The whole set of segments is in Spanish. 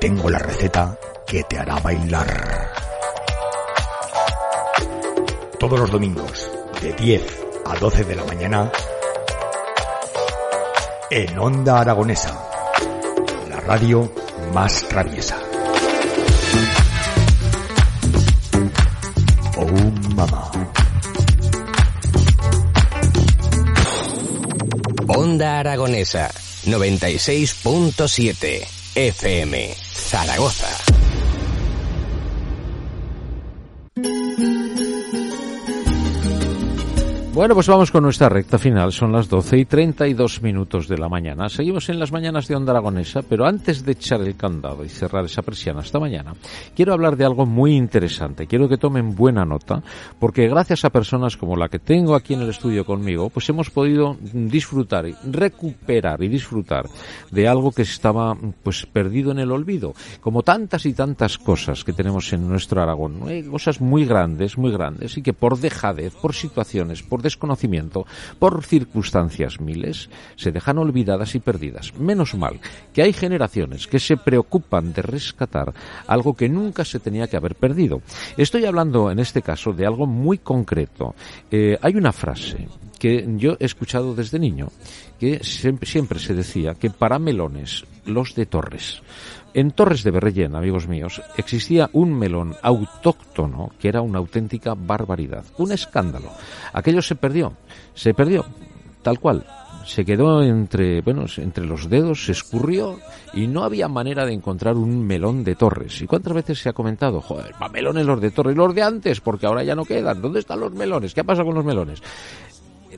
Tengo la receta que te hará bailar. Todos los domingos, de 10 a 12 de la mañana, en Onda Aragonesa, la radio más traviesa. Oh, mamá. Onda Aragonesa 96.7 FM Zaragoza. Bueno, pues vamos con nuestra recta final. Son las 12 y 32 minutos de la mañana. Seguimos en las mañanas de Onda Aragonesa, pero antes de echar el candado y cerrar esa persiana esta mañana, quiero hablar de algo muy interesante. Quiero que tomen buena nota, porque gracias a personas como la que tengo aquí en el estudio conmigo, pues hemos podido disfrutar, y recuperar y disfrutar de algo que estaba pues perdido en el olvido. Como tantas y tantas cosas que tenemos en nuestro Aragón. Hay cosas muy grandes, muy grandes, y que por dejadez, por situaciones, por desconocimiento, por circunstancias miles, se dejan olvidadas y perdidas. Menos mal que hay generaciones que se preocupan de rescatar algo que nunca se tenía que haber perdido. Estoy hablando en este caso de algo muy concreto. Eh, hay una frase que yo he escuchado desde niño, que siempre, siempre se decía que para melones, los de Torres, en Torres de Berrellén, amigos míos, existía un melón autóctono que era una auténtica barbaridad, un escándalo. Aquello se perdió, se perdió, tal cual. Se quedó entre, bueno, entre los dedos, se escurrió y no había manera de encontrar un melón de Torres. ¿Y cuántas veces se ha comentado, joder, melones los de Torres, los de antes, porque ahora ya no quedan? ¿Dónde están los melones? ¿Qué ha pasado con los melones?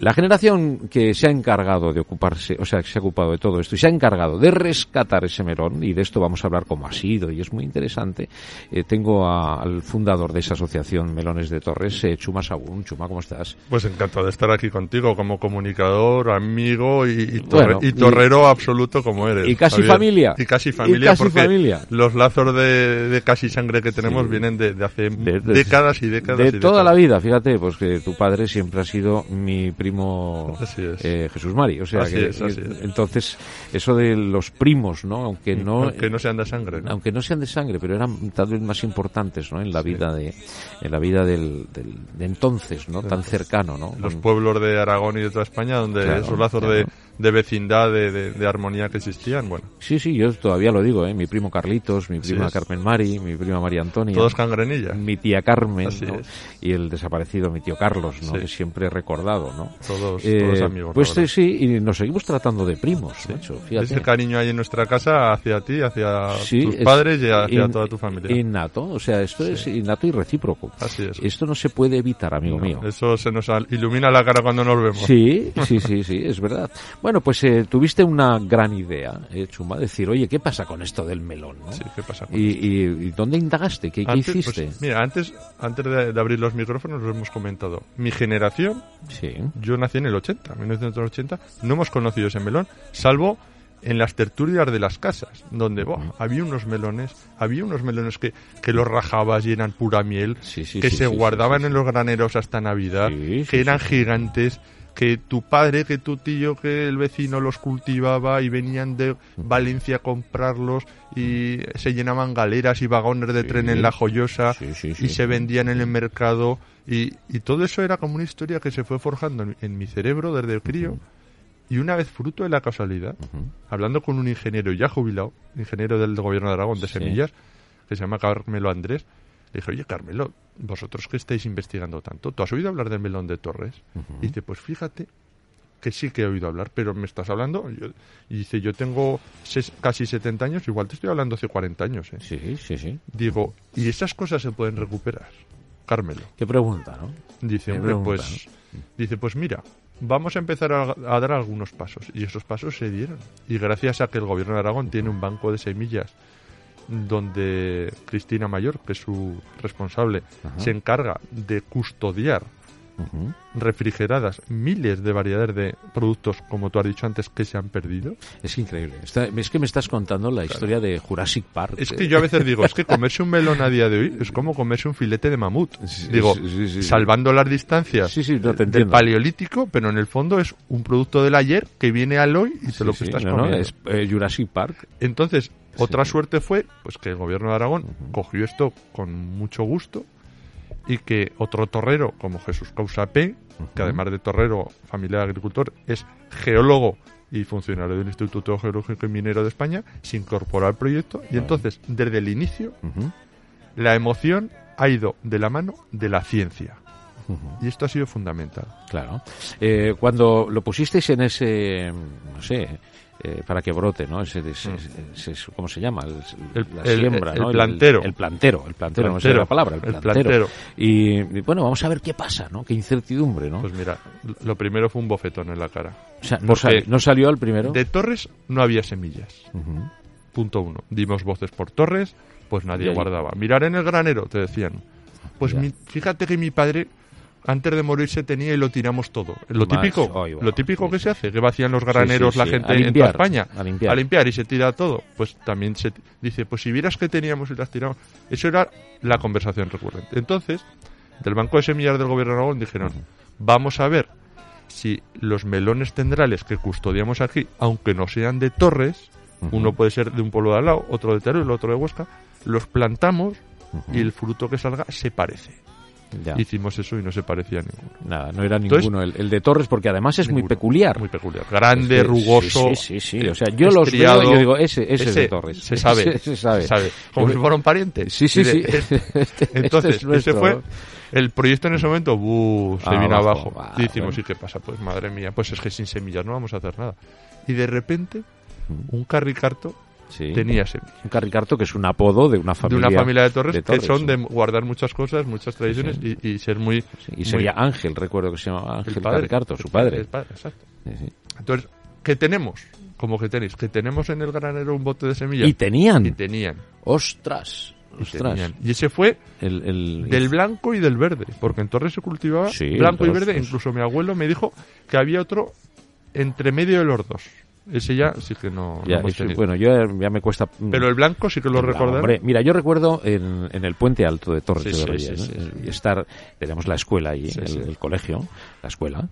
La generación que se ha encargado de ocuparse, o sea, que se ha ocupado de todo esto y se ha encargado de rescatar ese melón, y de esto vamos a hablar cómo ha sido, y es muy interesante, eh, tengo a, al fundador de esa asociación Melones de Torres, eh, Chuma Sagún. Chuma, ¿cómo estás? Pues encantado de estar aquí contigo como comunicador, amigo y, y, torre, Bueno, y torrero absoluto como eres. y casi Javier. familia. Y casi familia, casi porque familia. los lazos de, de casi sangre que tenemos Sí. vienen de, de hace De- décadas y décadas. de y toda la vida, fíjate, pues que tu padre siempre ha sido mi primo eh, Jesús Mari, o sea Así que es, así es. entonces eso de los primos, ¿no? Aunque no Aunque no sean de sangre. ¿no? aunque no sean de sangre, pero eran tal vez más importantes, ¿no? En la vida de en la vida del, del- de entonces, ¿no? Tan cercano, ¿no? Los pueblos de Aragón y de toda España, donde Claro, esos lazos claro. de, de vecindad, de, de- de armonía que existían, bueno, Sí, sí, yo todavía lo digo, ¿eh? Mi primo Carlitos, mi prima es. Carmen Mari, mi prima María Antonia. todos cangrenillas. mi tía Carmen es. y el desaparecido mi tío Carlos, ¿no? Sí. que siempre he recordado, ¿no? Todos, Eh, todos amigos. pues verdad. sí, y nos seguimos tratando de primos, macho, fíjate. Ese cariño hay en nuestra casa hacia ti, hacia Sí, tus es padres y hacia in- toda tu familia. Innato, o sea, esto es innato y recíproco. Así es. Esto no se puede evitar, amigo mío. Eso se nos ilumina la cara cuando nos vemos. Sí, sí, sí, sí, es verdad. Bueno, pues eh, tuviste una gran idea, eh, Chuma, decir, oye, ¿qué pasa con esto del melón? ¿no? Sí, ¿qué pasa con ¿Y, y, y dónde indagaste? ¿Qué, qué Antes, hiciste? pues, mira, antes, antes de, de abrir los micrófonos lo hemos comentado. Mi generación, sí. yo nací en el 80, 1980, no hemos conocido ese melón, salvo en las tertulias de las casas, donde buah, había unos melones, había unos melones que, que los rajabas y eran pura miel, Sí, sí, que sí, se guardaban en los graneros hasta Navidad, que eran gigantes, que tu padre, que tu tío, que el vecino los cultivaba y venían de Valencia a comprarlos y se llenaban galeras y vagones de Sí. tren en la joyosa Sí, sí, sí. y se vendían en el mercado y, y todo eso era como una historia que se fue forjando en, en mi cerebro desde el crío y una vez fruto de la casualidad, hablando con un ingeniero ya jubilado, ingeniero del gobierno de Aragón de semillas, que se llama Carmelo Andrés, le dije, oye Carmelo, vosotros que estáis investigando tanto, ¿tú has oído hablar del melón de Torres? Y dice, pues fíjate que sí que he oído hablar, pero me estás hablando. Yo- y dice, yo tengo ses- casi 70 años, igual te estoy hablando hace 40 años. ¿eh". Sí, sí, sí. Digo, ¿y esas cosas se pueden recuperar? Carmelo. Qué pregunta, ¿no? Dice, hombre, pregunta, pues, dice, pues mira, vamos a empezar a, a dar algunos pasos. Y esos pasos se dieron. Y gracias a que el gobierno de Aragón tiene un banco de semillas donde Cristina Mayor, que es su responsable, se encarga de custodiar refrigeradas miles de variedades de productos, como tú has dicho antes, que se han perdido. Es increíble. Está- es que me estás contando la historia de Jurassic Park. Es que yo a veces digo, es que comerse un melón a día de hoy es como comerse un filete de mamut. Sí, Digo, sí, sí, sí. salvando las distancias no del paleolítico, pero en el fondo es un producto del ayer que viene al hoy y te lo que estás no, no, comiendo. es eh, Jurassic Park. Entonces, otra suerte fue pues que el gobierno de Aragón cogió esto con mucho gusto y que otro torrero como Jesús Causa P, que además de torrero, familiar agricultor, es geólogo y funcionario del Instituto Geológico y Minero de España, se incorporó al proyecto y entonces, desde el inicio, la emoción ha ido de la mano de la ciencia. Y esto ha sido fundamental. Claro. Eh, cuando lo pusisteis en ese, no sé, eh, para que brote, ¿no? Ese, ese- ese- ¿Cómo se llama? El, El- la el- siembra, el ¿no? plantero. El, plantero, el plantero, no sé la palabra, el El plantero. plantero. Y, y, bueno, vamos a ver qué pasa, ¿no? Qué incertidumbre, ¿no? Pues mira, lo primero fue un bofetón en la cara. o sea, no, salió al primero. De Torres no había semillas. Punto uno. Dimos voces por Torres, pues nadie guardaba. Mirar en el granero, te decían. Pues mi- fíjate que mi padre, antes de morirse, tenía y lo tiramos todo. Lo Más, típico, lo típico que Sí, se hace, que vacían los graneros sí, la gente A en toda limpiar, España. a limpiar. y se tira todo. Pues también se dice, pues si vieras que teníamos y las tiramos. Eso era la conversación recurrente. Entonces, del Banco de Semillas del Gobierno de Aragón dijeron, vamos a ver si los melones tendrales que custodiamos aquí, aunque no sean de Torres, uno puede ser de un pueblo de al lado, otro de Teruel, otro de Huesca, los plantamos y el fruto que salga se parece. Ya. Hicimos eso y no se parecía a ninguno. Nada, no era Entonces- ninguno. El, el de Torres, porque además es muy peculiar. Muy peculiar. Grande, Es que- rugoso. Sí, sí, sí. O sea, yo los estriado. veo y yo digo, ese, ese, es Ese de Torres. Se sabe. Ese se sabe. se sabe. Como si fuera un pariente. Sí, sí, sí. es- Este- este Entonces, es nuestro, ese fue el proyecto en ese momento, ¡buh! se Ah, vino abajo. abajo. Ah, y decimos. ¿y qué pasa? Pues madre mía, pues es que sin semillas no vamos a hacer nada. Y de repente, un carricarto Sí. tenía semillas. Un carricarto que es un apodo de una De familia. una familia de torres, de Torres, que son sí. de guardar muchas cosas, muchas tradiciones Sí, Y, y ser muy. Y muy- sería Ángel, recuerdo que se llamaba Ángel el padre. Carricarto, su padre. el padre, exacto. Entonces, ¿qué tenemos? Como que tenéis, que tenemos en el granero un bote de semillas. Y tenían. Y tenían. Ostras. y Ostras. Y ese fue El, el- del blanco y del verde, porque en Torres se cultivaba Sí, blanco y verde. dos. Incluso mi abuelo me dijo que había otro entre medio de los dos. Ese ya sí que no, no ya, hemos tenido. bueno, yo ya me cuesta. mm, Pero el blanco sí que lo hombre, mira, yo recuerdo en, en el puente alto de Torres Sí, de Reyes, sí, ¿no? sí, estar, tenemos la escuela allí, el, el colegio, la escuela,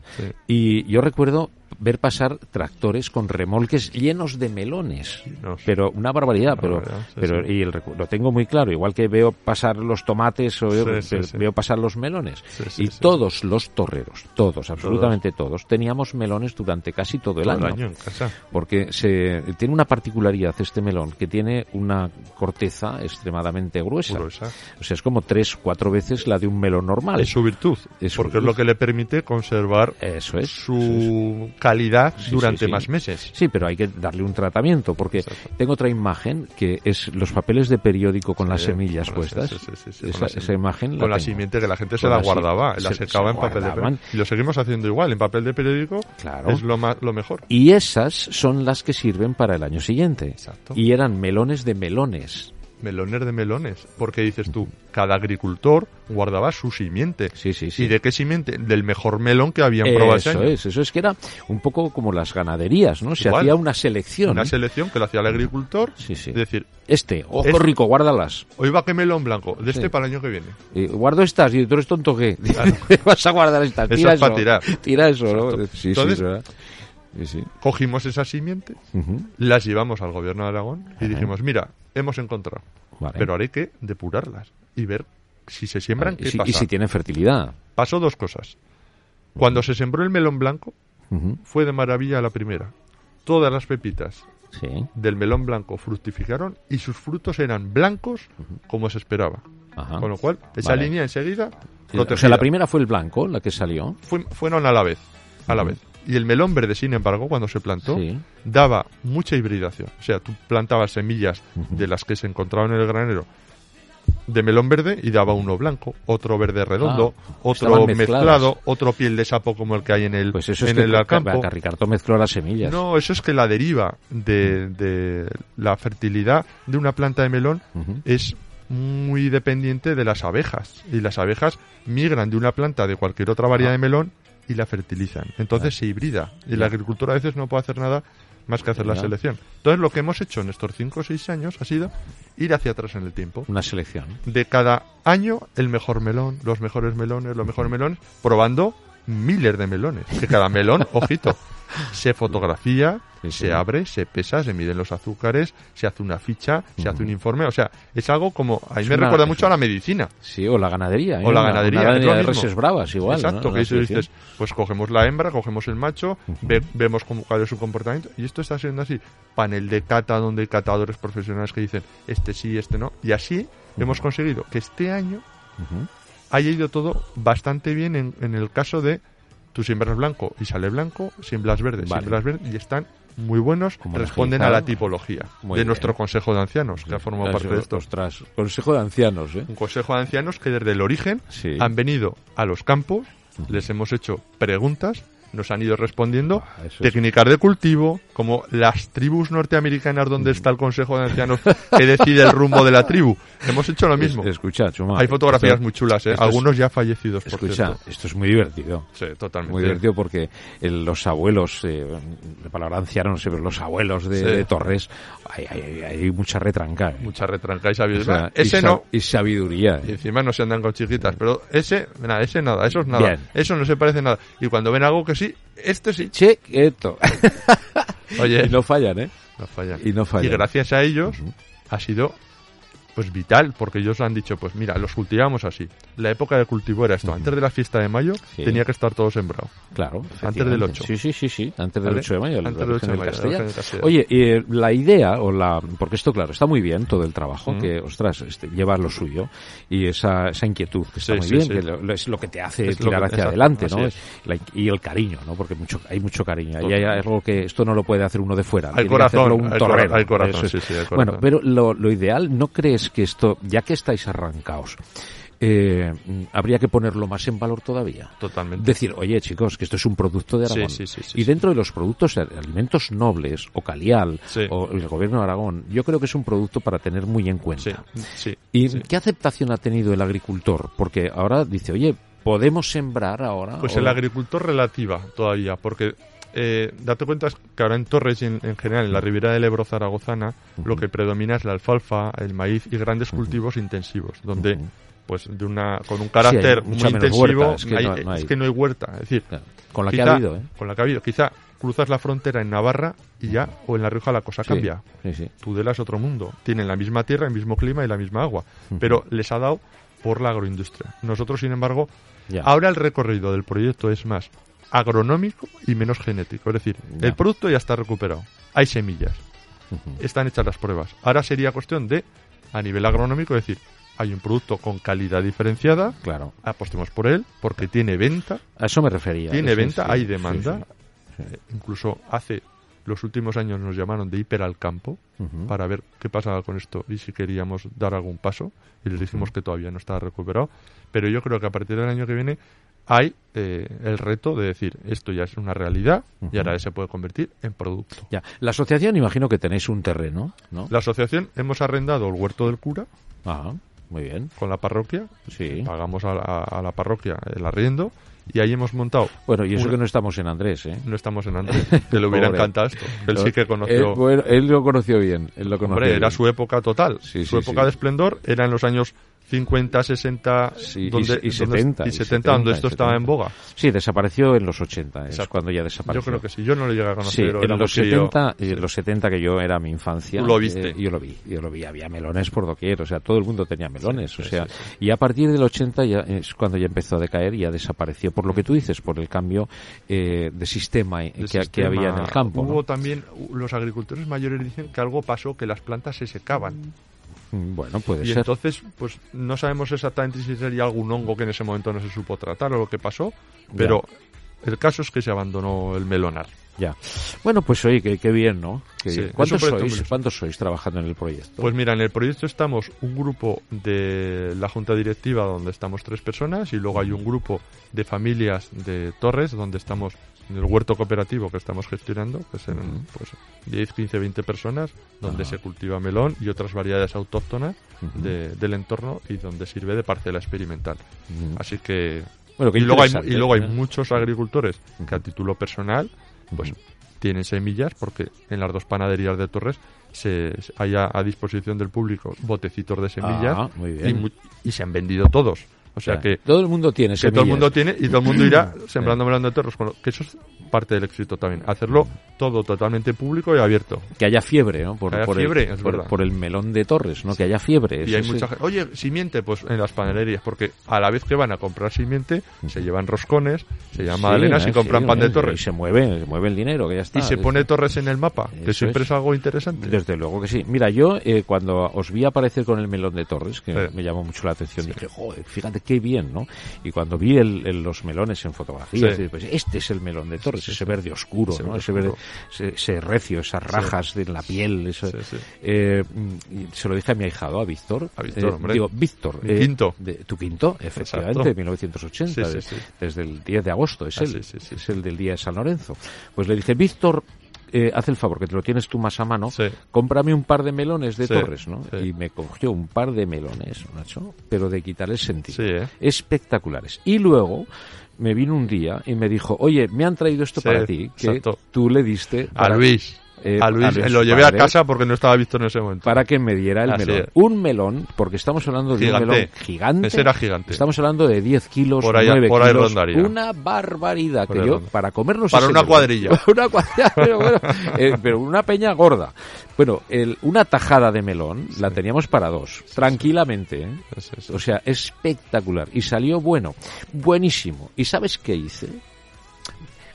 y yo recuerdo ver pasar tractores con remolques llenos de melones, no, pero una barbaridad, Una pero, barbaridad, sí, pero sí. y el lo tengo muy claro, igual que veo pasar los tomates o veo, Sí, pasar los melones, y todos los torreros, todos, absolutamente todos, teníamos melones durante casi todo el Todo año el año en casa. porque se tiene una particularidad este melón que tiene una corteza extremadamente gruesa. Gruesa. O sea, es como tres, cuatro veces la de un melón normal. Es su virtud, Es porque es lo que le permite conservar Eso es. su calidad Sí, durante sí, sí. más meses. Sí, pero hay que darle un tratamiento, porque Exacto. tengo otra imagen que es los papeles de periódico con las semillas con puestas. esa, con la esa imagen Con la simiente que la gente se la guardaba, la se- secaba se en papel de periódico. Y lo seguimos haciendo igual, en papel de periódico Claro. es lo, ma- lo mejor. Y esas son las que sirven para el año siguiente. Exacto. Y eran melones de melones. Melones de melones, porque dices tú, cada agricultor guardaba su simiente. Sí, sí, sí. ¿Y de qué simiente? Del mejor melón que habían probado ese Eso año. es, eso es que era un poco como las ganaderías, ¿no? Se Igual. hacía una selección. Una selección que lo hacía el agricultor. Sí, sí. Es decir, Este, ojo Es- rico, guárdalas. hoy va que melón blanco, de este Sí. para el año que viene. Y guardo estas y tú eres tonto qué. Vas a guardar estas. Eso Tira es eso. pa' tirar. Tira eso, ¿no? Sí, Entonces- sí, es verdad. Sí, sí. Cogimos esas simientes, Ujú. las llevamos al gobierno de Aragón y dijimos, mira, hemos encontrado, Vale. pero ahora hay que depurarlas y ver si se siembran, Vale, qué y, si, pasa. y si tienen fertilidad. Pasó dos cosas. Cuando se sembró el melón blanco, fue de maravilla la primera. Todas las pepitas Sí. del melón blanco fructificaron y sus frutos eran blancos como se esperaba. Ajá. Con lo cual, esa Vale. línea enseguida O sea, protegida. la primera fue el blanco, la que salió. Fue- fueron a la vez, a la vez. Y el melón verde, sin embargo, cuando se plantó, Sí. daba mucha hibridación. O sea, tú plantabas semillas de las que se encontraban en el granero de melón verde y daba uno blanco, otro verde redondo, Ah, otro estaban mezcladas. mezclado, otro piel de sapo como el que hay en el, Pues eso es en que el campo. Ca- Ricardo mezcló las semillas. No, eso es que la deriva de, de la fertilidad de una planta de melón es muy dependiente de las abejas. Y las abejas migran de una planta de cualquier otra variedad Ah. de melón y la fertilizan. Entonces se hibrida. Y la agricultura a veces no puede hacer nada más que hacer la selección. Entonces lo que hemos hecho en estos 5 o 6 años ha sido ir hacia atrás en el tiempo. Una selección. De cada año el mejor melón, los mejores melones, los mejores melones, probando miles de melones. Que cada melón, ojito, se fotografía, Sí, sí. se abre, se pesa, se miden los azúcares, se hace una ficha, se hace un informe. O sea, es algo como. A mí Es me una- recuerda mucho a la medicina. Sí, o la ganadería. ¿eh? O la ganadería, lo ganadería de reses bravas, igual. Exacto, ¿no? que eso dices, pues cogemos la hembra, cogemos el macho, ve- vemos cómo, cuál es su comportamiento, y esto está siendo así. Panel de cata donde hay catadores profesionales que dicen, este sí, este no, y así hemos conseguido que este año haya ido todo bastante bien en, en el caso de tú siembras blanco y sale blanco, siembras verde, Vale. siembras verde, y están muy buenos, Como responden a la tipología Muy de bien. nuestro consejo de ancianos, que ha formado parte de esto. Ostras, consejo de ancianos, ¿eh? Un consejo de ancianos que desde el origen Sí. han venido a los campos, les hemos hecho preguntas, nos han ido respondiendo Ah, es- técnicas de cultivo, como las tribus norteamericanas donde está el consejo de ancianos que decide el rumbo de la tribu. Hemos hecho lo mismo. Es- escucha, Chuma, Hay fotografías esto- muy chulas, ¿eh? es- algunos ya fallecidos, por Escucha, cierto. esto es muy divertido. Sí, totalmente. Muy divertido porque el- los abuelos, eh, la palabra anciano no sé, pero los abuelos de, Sí. de Torres, hay, hay- hay- hay mucha retranca. ¿eh? Mucha retranca y O sabiduría. sea, y ese sa- no. Y sabiduría. Y ¿eh? encima no se andan con chiquitas, pero ese, nada, ese nada, eso es nada. Bien. Eso no se parece nada. Y cuando ven algo que sí, este sí. Che, quieto. Oye, y no fallan, ¿eh? no fallan. Y no fallan. Y gracias a ellos ha sido pues vital, porque ellos han dicho, pues mira, los cultivamos así. La época de cultivo era esto. Antes de la fiesta de mayo Sí. tenía que estar todo sembrado. Claro. Antes del efectivamente. 8. Sí, sí, sí, sí. Antes del ¿Vale? 8 de mayo. Antes del 8 de mayo, la Castellar. Virgen del Castellar. Oye, eh, la idea, o la porque esto, claro, está muy bien todo el trabajo, Mm. que, ostras, este, lleva lo suyo, y esa, esa inquietud, que está Sí, muy sí, bien, que lo- es lo que te hace Es tirar que- hacia exacto, adelante, ¿no? es. La- y el cariño, ¿no? Porque mucho, hay mucho cariño. Ahí hay algo que esto no lo puede hacer uno de fuera. Que corazón, hacerlo un torrero. hay corazón, Eso es. sí, sí, Bueno, pero lo, lo ideal, ¿no crees que esto, ya que estáis arrancados, eh, habría que ponerlo más en valor todavía? Totalmente. Decir, oye chicos, que esto es un producto de Aragón. sí, sí, sí, y dentro de los productos de alimentos nobles, o Calial, o el gobierno de Aragón, yo creo que es un producto para tener muy en cuenta. ¿Y qué aceptación ha tenido el agricultor? Porque ahora dice, oye, ¿podemos sembrar ahora? Pues O- el agricultor relativa todavía, porque eh, date cuenta que ahora en Torres y en, en general en la ribera del Ebro zaragozana lo que predomina es la alfalfa, el maíz y grandes cultivos intensivos, donde pues de una con un carácter muy intensivo es que hay- no- no hay. es que no hay huerta, es decir, Claro, Con la que quizá- ha habido, ¿eh? con la que ha habido, quizá cruzas la frontera en Navarra y ya o en la Rioja la cosa Sí, cambia. Sí, sí. Tudela es otro mundo. Tienen la misma tierra, el mismo clima y la misma agua. Pero les ha dado por la agroindustria. Nosotros, sin embargo, Ya. ahora el recorrido del proyecto es más agronómico y menos genético. Es decir, Ya. el producto ya está recuperado. Hay semillas. Están hechas las pruebas. Ahora sería cuestión de, a nivel agronómico, decir, hay un producto con calidad diferenciada, Claro. apostemos por él, porque tiene venta, A eso me refería. tiene Sí, venta, sí, hay demanda. sí. Eh, incluso hace los últimos años nos llamaron de hiper al campo para ver qué pasaba con esto y si queríamos dar algún paso y les dijimos que todavía no estaba recuperado pero yo creo que a partir del año que viene hay eh, el reto de decir esto ya es una realidad y ahora se puede convertir en producto Ya. La asociación, imagino que tenéis un terreno, ¿no? la asociación hemos arrendado el huerto del cura Ah, muy bien. con la parroquia Sí. pagamos a, la- a la parroquia el arriendo y ahí hemos montado Bueno, y eso una- que no estamos en Andrés, ¿eh? no estamos en Andrés que le hubiera encantado esto él sí que conoció bueno, él lo conoció bien. Él lo conoció Hombre, era su época total. Sí, su sí, época sí. de esplendor era en los años 50, 60 Sí, y- donde, y donde- 70, y y 70, donde 70, esto y estaba 70. en boga. Sí, desapareció en los 80, es Exacto. cuando ya Yo desapareció. creo que sí. Yo no lo llegué a Sí, conocer. en éramos los tú y yo. 70, y en los 70 que yo era mi infancia. Lo viste. eh, yo lo vi, yo lo vi. Había melones por doquier, o sea, todo el mundo tenía melones, Sí, o sí, sea, sí, y a partir del 80 ya es cuando ya empezó a decaer y ya desapareció, por lo que tú dices, por el cambio eh, de sistema eh, El que, que sistema- había en el campo. Hubo ¿no? también, los agricultores mayores dicen que algo pasó, que las plantas se secaban. Mm, Bueno, puede Y ser. entonces, pues no sabemos exactamente si sería algún hongo que en ese momento no se supo tratar o lo que pasó, pero el caso es que se abandonó el melonar. Ya. Bueno, pues oye, qué, qué bien, ¿no? Qué Sí, bien. es ¿Cuántos sois? ¿Cuántos sois trabajando en el proyecto? Pues mira, en el proyecto estamos un grupo de la junta directiva donde estamos tres personas y luego hay un grupo de familias de Torres donde estamos el huerto cooperativo que estamos gestionando, que serán pues 10, 15, 20 personas, donde se cultiva melón y otras variedades autóctonas de- del entorno y donde sirve de parcela experimental. Así que Bueno, y luego hay, y luego hay muchos agricultores que a título personal pues tienen semillas porque en las dos panaderías de Torres se hay a, a disposición del público botecitos de semillas Ah, muy bien. Y, y se han vendido todos. O sea O sea, que, todo el mundo tiene que todo el mundo tiene y todo el mundo irá sembrando melón de Torres. Bueno, que eso es parte del éxito también. Hacerlo todo totalmente público y abierto. Que haya fiebre, ¿no? Por, Que haya por fiebre, el, es por, verdad. por el melón de Torres, ¿no? Que haya fiebre. Y hay mucha gente, oye, simiente, pues en las panaderías, porque a la vez que van a comprar simiente, se llevan roscones, se llevan Sí, magdalenas ¿eh? y compran Sí, pan ¿eh? de Torres. Y se mueve, se mueve el dinero, que ya está. Y se pone Torres en el mapa, que siempre es. es, algo interesante. Desde luego que sí. Mira, yo eh, cuando os vi aparecer con el melón de Torres, que Sí. me llamó mucho la atención, dije, joder, fíjate qué bien, ¿no? Y cuando vi el- el- los melones en fotografías, Sí. pues este es el melón de Torres, ese verde oscuro, Ese ¿no? verde Ese, verde, oscuro. ese, ese recio, esas rajas de la piel. eso-. Eh, se lo dije a mi ahijado, a Víctor. A Víctor, Eh, hombre. Digo, Víctor. Mi quinto. de- tu quinto, efectivamente, Exacto. 1980, Sí, sí, de- desde el 10 de agosto, es Ah, él, es el del día de San Lorenzo. Pues le dije, Víctor, eh, haz el favor, que te lo tienes tú más a mano, Sí. cómprame un par de melones de Sí, Torres, ¿no? sí. Y me cogió un par de melones, macho, pero de quitar el sentido. Sí, ¿eh? Espectaculares. Y luego me vino un día y me dijo, oye, me han traído esto para ti, que exacto. tú le diste A Luis. Eh, a Luis, a Luis, lo llevé a casa porque no estaba visto en ese momento. para que me diera el Así melón. es. Un melón, porque estamos hablando de Gigante. un melón gigante. Ese era gigante. Estamos hablando de 10 kilos, Por ahí- 9 por ahí kilos. rondaría. Una barbaridad Por que yo, ronda. para comernos Para ese una melón- cuadrilla. una cuadrilla, pero, bueno, eh, pero una peña gorda. Bueno, el- una tajada de melón la teníamos para dos, tranquilamente. ¿eh? Sí. O sea, espectacular. Y salió bueno, buenísimo. ¿Y sabes qué hice?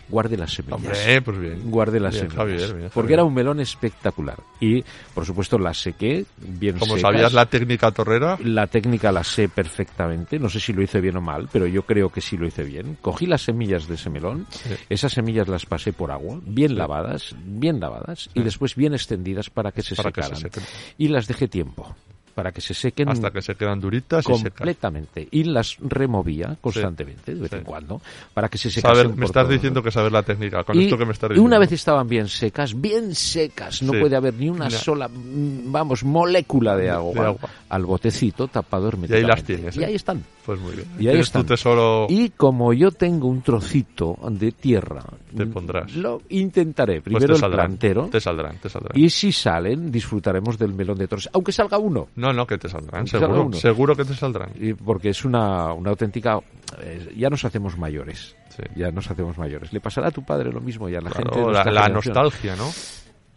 Guardé las semillas. Hombre, pues bien. Guardé las Bien, semillas. Javier, bien, porque Javier. era un melón espectacular. Y, por supuesto, las sequé bien Como secas. sabías la técnica torrera, La técnica la sé perfectamente, no sé si lo hice bien o mal, pero yo creo que sí lo hice bien. Cogí las semillas de ese melón, esas semillas las pasé por agua, bien lavadas, bien lavadas, y después bien extendidas para que se Para que se secaran. y las dejé tiempo, para que se sequen hasta que se quedan duritas y secas. completamente. Y las removía constantemente, de vez en cuando, para que se secasen Saber, me estás diciendo que saber la técnica. Con y esto que me estás y diciendo. una vez estaban bien secas, bien secas, no Sí. puede haber ni una sola, mm, vamos, molécula de agua, de agua. al botecito tapado Y ahí herméticamente. las tienes. Y ¿eh? ahí están. Pues muy bien. Y ahí están. tu tesoro. Y como yo tengo un trocito de tierra, Te pondrás. lo intentaré. pues Primero te el plantero. Te saldrán, te saldrán. Y si salen, disfrutaremos del melón de Torres. Aunque salga uno. No, no, que te saldrán, seguro. Seguro que te saldrán. Y porque es una, una auténtica... eh, ya nos hacemos mayores. Sí. Ya nos hacemos mayores. Le pasará a tu padre lo mismo y a la Claro, gente de la, la nostalgia, ¿no?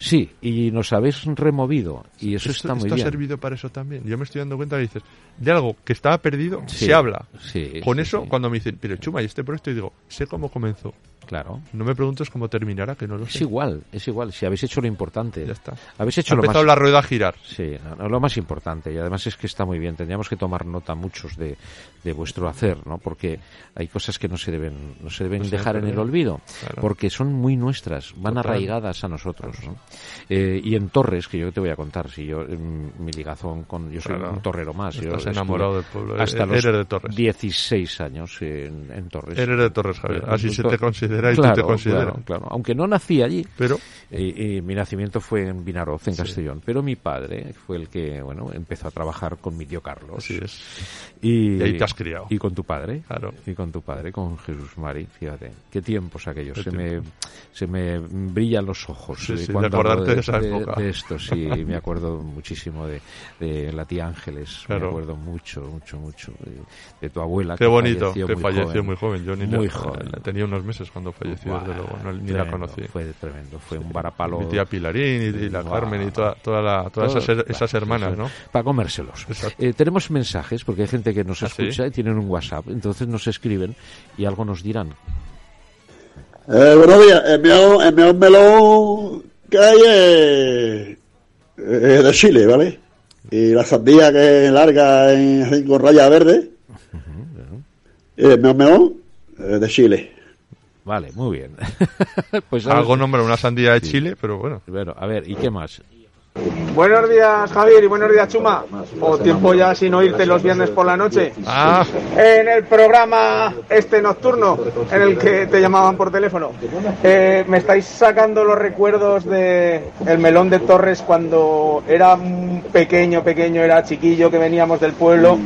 Sí, y nos habéis removido. Y eso esto está muy esto bien. ha servido para eso también. Yo me estoy dando cuenta que dices, de algo que estaba perdido, Sí, se habla. sí, Con sí, eso, cuando me dicen, pero Chuma, ¿y este proyecto? Y digo, sé cómo comenzó. Claro. No me preguntes cómo terminará, que no lo Es sé. igual, es igual. Si habéis hecho lo importante. Ya está. Habéis Ha hecho lo más... empezado la rueda a girar. Sí, lo más importante. Y además es que está muy bien. Tendríamos que tomar nota muchos de, de vuestro hacer, ¿no? Porque hay cosas que no se deben, no se deben No dejar en el olvido. Claro. Porque son muy nuestras, van Total. arraigadas a nosotros, ¿no? Eh, y en Torres, que yo te voy a contar, si yo, en mi ligazón con, yo soy Claro. un torrero más. Estás enamorado del pueblo. Hasta los eres de Torres. 16 años en, en Torres. Eres de Torres, Javier. Así se te considera y Claro, tú te consideras. Claro, claro. Aunque no nací allí, Pero y, y mi nacimiento fue en Vinaroz, en Castellón, pero mi padre fue el que, bueno, empezó a trabajar con mi tío Carlos. así es. Y, Y ahí te has criado. Y con tu padre. Claro. Y con tu padre, con Jesús Mari, fíjate. Qué tiempos aquellos. Qué Se me, tiempos. se me brillan los ojos. Sí, eh, sí, de cuando acordarte de esa época. de esto, sí. me acuerdo muchísimo de, de la tía Ángeles. Me Claro. acuerdo mucho, mucho, mucho. De, de tu abuela. Qué que bonito, falleció que muy falleció joven. muy joven. Yo ni Muy la, joven. la- tenía unos meses cuando falleció, desde luego. no- ni la conocí. Fue tremendo. Fue un varapalo. Mi tía Pilarín y, y la. Carmen y toda, toda la, todas esas, Todo- esas hermanas, ¿no? Para comérselos. Eh, tenemos mensajes, porque hay gente que nos ¿Ah, sí? escucha y tienen un WhatsApp, entonces nos escriben y algo nos dirán. Eh, buenos días, melón que hay es, es de Chile, ¿vale? Y la sandía que es larga en, con raya verde, el mejor melón es de Chile. Vale, muy bien. pues Algo nombra una sandía de Chile, pero bueno. Bueno, a ver, ¿y qué más? Buenos días, Javier, y buenos días, Chuma. O tiempo ya sin oírte los viernes por la noche. Ah, En el programa este nocturno, en el que te llamaban por teléfono, eh, me estáis sacando los recuerdos de el melón de Torres cuando era un pequeño, pequeño, era chiquillo, que veníamos del pueblo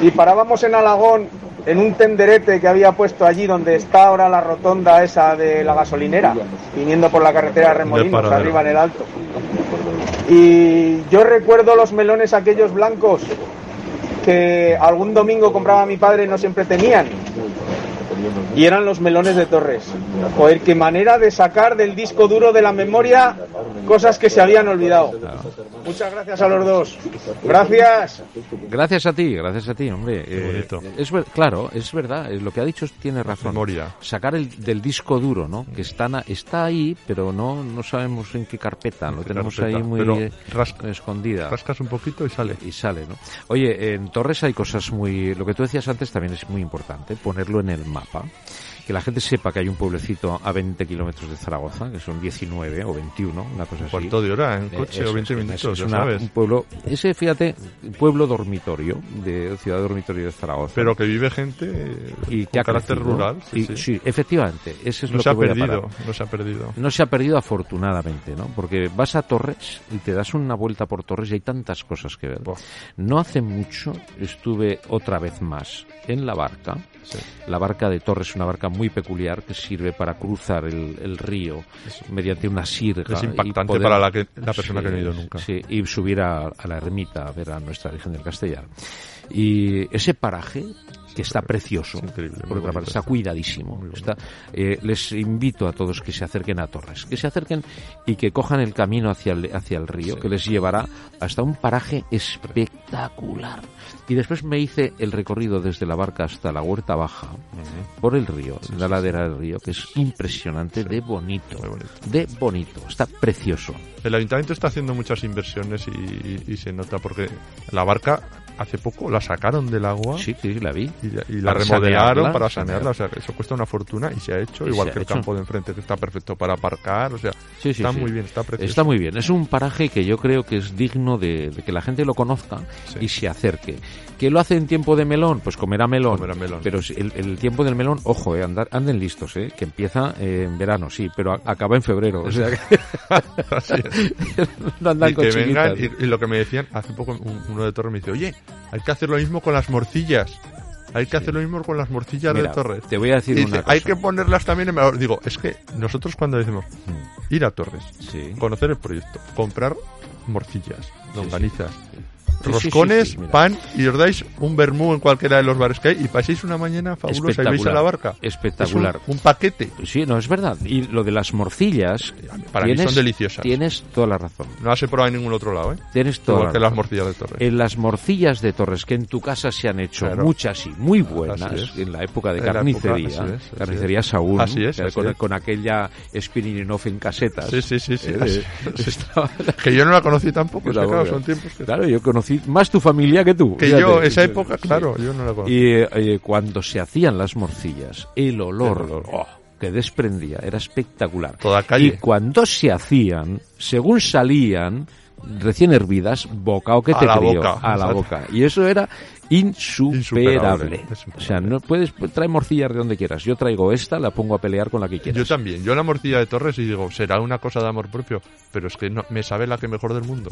y parábamos en Alagón en un tenderete que había puesto allí donde está ahora la rotonda esa de la gasolinera, viniendo por la carretera de Remolinos, arriba en el alto. Y yo recuerdo los melones aquellos blancos que algún domingo compraba mi padre y no siempre tenían. Y eran los melones de Torres. Joder, qué manera de sacar del disco duro de la memoria cosas que se habían olvidado. Muchas gracias a los dos. Gracias. Gracias a ti, gracias a ti, hombre. Eh, bonito. es ver- claro, es verdad, eh, lo que ha dicho tiene razón. Memoria. Sacar el del disco duro, ¿no? Que está, na- está ahí, pero no, no sabemos en qué carpeta, lo qué tenemos carpeta, ahí muy pero eh, rasca- escondida. rascas un poquito y sale. y sale, ¿no? Oye, en Torres hay cosas muy... Lo que tú decías antes también es muy importante, ponerlo en el mapa. Que la gente sepa que hay un pueblecito a 20 kilómetros de Zaragoza, que son 19 o 21, una cosa así. Cuarto de hora en Eh, coche eso o 20 es, minutos, eso es una- sabes. un pueblo, ese, fíjate, pueblo dormitorio, de ciudad dormitorio de Zaragoza. Pero que vive gente eh, y que con ha carácter crecido. rural. Sí, Y- sí. sí, efectivamente, ese es No lo se que ha voy perdido, no se ha perdido. No se ha perdido afortunadamente, ¿no? Porque vas a Torres y te das una vuelta por Torres y hay tantas cosas que ver. No hace mucho estuve otra vez más en la barca. Sí. La barca de Torres es una barca muy peculiar que sirve para cruzar el, el río mediante una sirga. Es impactante poder- para la, que, la persona Sí, que no ha ido nunca. Sí, y subir a, a la ermita a ver a nuestra Virgen del Castellar. Y ese paraje que está precioso, Es por otra parte está cuidadísimo. Está, eh, les invito a todos que se acerquen a Torres, que se acerquen y que cojan el camino hacia el, hacia el río, que les llevará hasta un paraje espectacular. Y después me hice el recorrido desde la barca hasta la huerta baja, por el río, la ladera del río, que es impresionante de bonito, bonito. de bonito, está precioso. El ayuntamiento está haciendo muchas inversiones y, y- y se nota porque la barca hace poco la sacaron del agua Sí, sí, la vi. y, la- y la Para remodelaron sanearla, para sanearla. O sea, eso cuesta una fortuna y se ha hecho, Y igual que el hecho. campo de enfrente que está perfecto para aparcar. O sea, Sí, sí, está sí. muy bien, está precioso. Está muy bien. Es un paraje que yo creo que es digno de, de que la gente lo conozca y se acerque. ¿Que lo hace en tiempo de melón? Pues comerá melón. Comerá melón. Pero el, el tiempo del melón, ojo, eh, andar, anden listos, eh, que empieza eh, en verano, sí, pero a- acaba en febrero. O sea que Así es. no andan y con que vengan y, y lo que me decían hace poco un- uno de Torres me dice oye hay que hacer lo mismo con las morcillas. Hay que hacer lo mismo con las morcillas Mira, de Torres. te voy a decir Y una dice, cosa. hay que ponerlas también en digo es que nosotros cuando decimos ir a Torres Sí. conocer el proyecto comprar morcillas longanizas Sí, sí, roscones sí, sí, mira. pan y os dais un vermú en cualquiera de los bares que hay y paséis una mañana fabulosa y veis a la barca Espectacular. Es un, un paquete Sí, no, es verdad. Y lo de las morcillas... Para mí son deliciosas. Tienes toda la razón. no las he probado en ningún otro lado ¿eh? Tienes toda igual la que las morcillas de Torres En las morcillas de Torres, que en tu casa se han hecho Claro. muchas y muy buenas, en la época de En carnicería, época, así es, así carnicería. Saúl, Así es, así con, aquella Spirinov en casetas. Sí, sí, sí, sí, Eh, Que yo no la conocí tampoco, claro. son tiempos que... Claro, yo conocí más tu familia que tú. Que fíjate. yo, esa Sí, época, sí. claro, yo no la conocí. Y eh, eh, cuando se hacían las morcillas, el olor, El olor. oh, que desprendía era espectacular. Toda calle. Y cuando se hacían, según salían, recién hervidas, bocao que A te la boca, a la exacto. boca. Y eso era insuperable. O sea, no puedes traer morcillas de donde quieras. Yo traigo esta, la pongo a pelear con la que Yo quieras. también, yo la morcilla de Torres y digo, será una cosa de amor propio, pero es que no, me sabe la que mejor del mundo.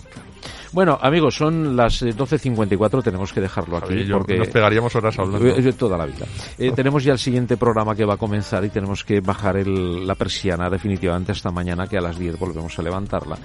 Bueno, amigos, son las eh, 12.54, tenemos que dejarlo aquí. Yo- porque Nos pegaríamos horas hablando. Eh, Toda la vida. Eh, tenemos ya el siguiente programa que va a comenzar y tenemos que bajar el- la persiana definitivamente hasta mañana que a las 10 volvemos a levantarla.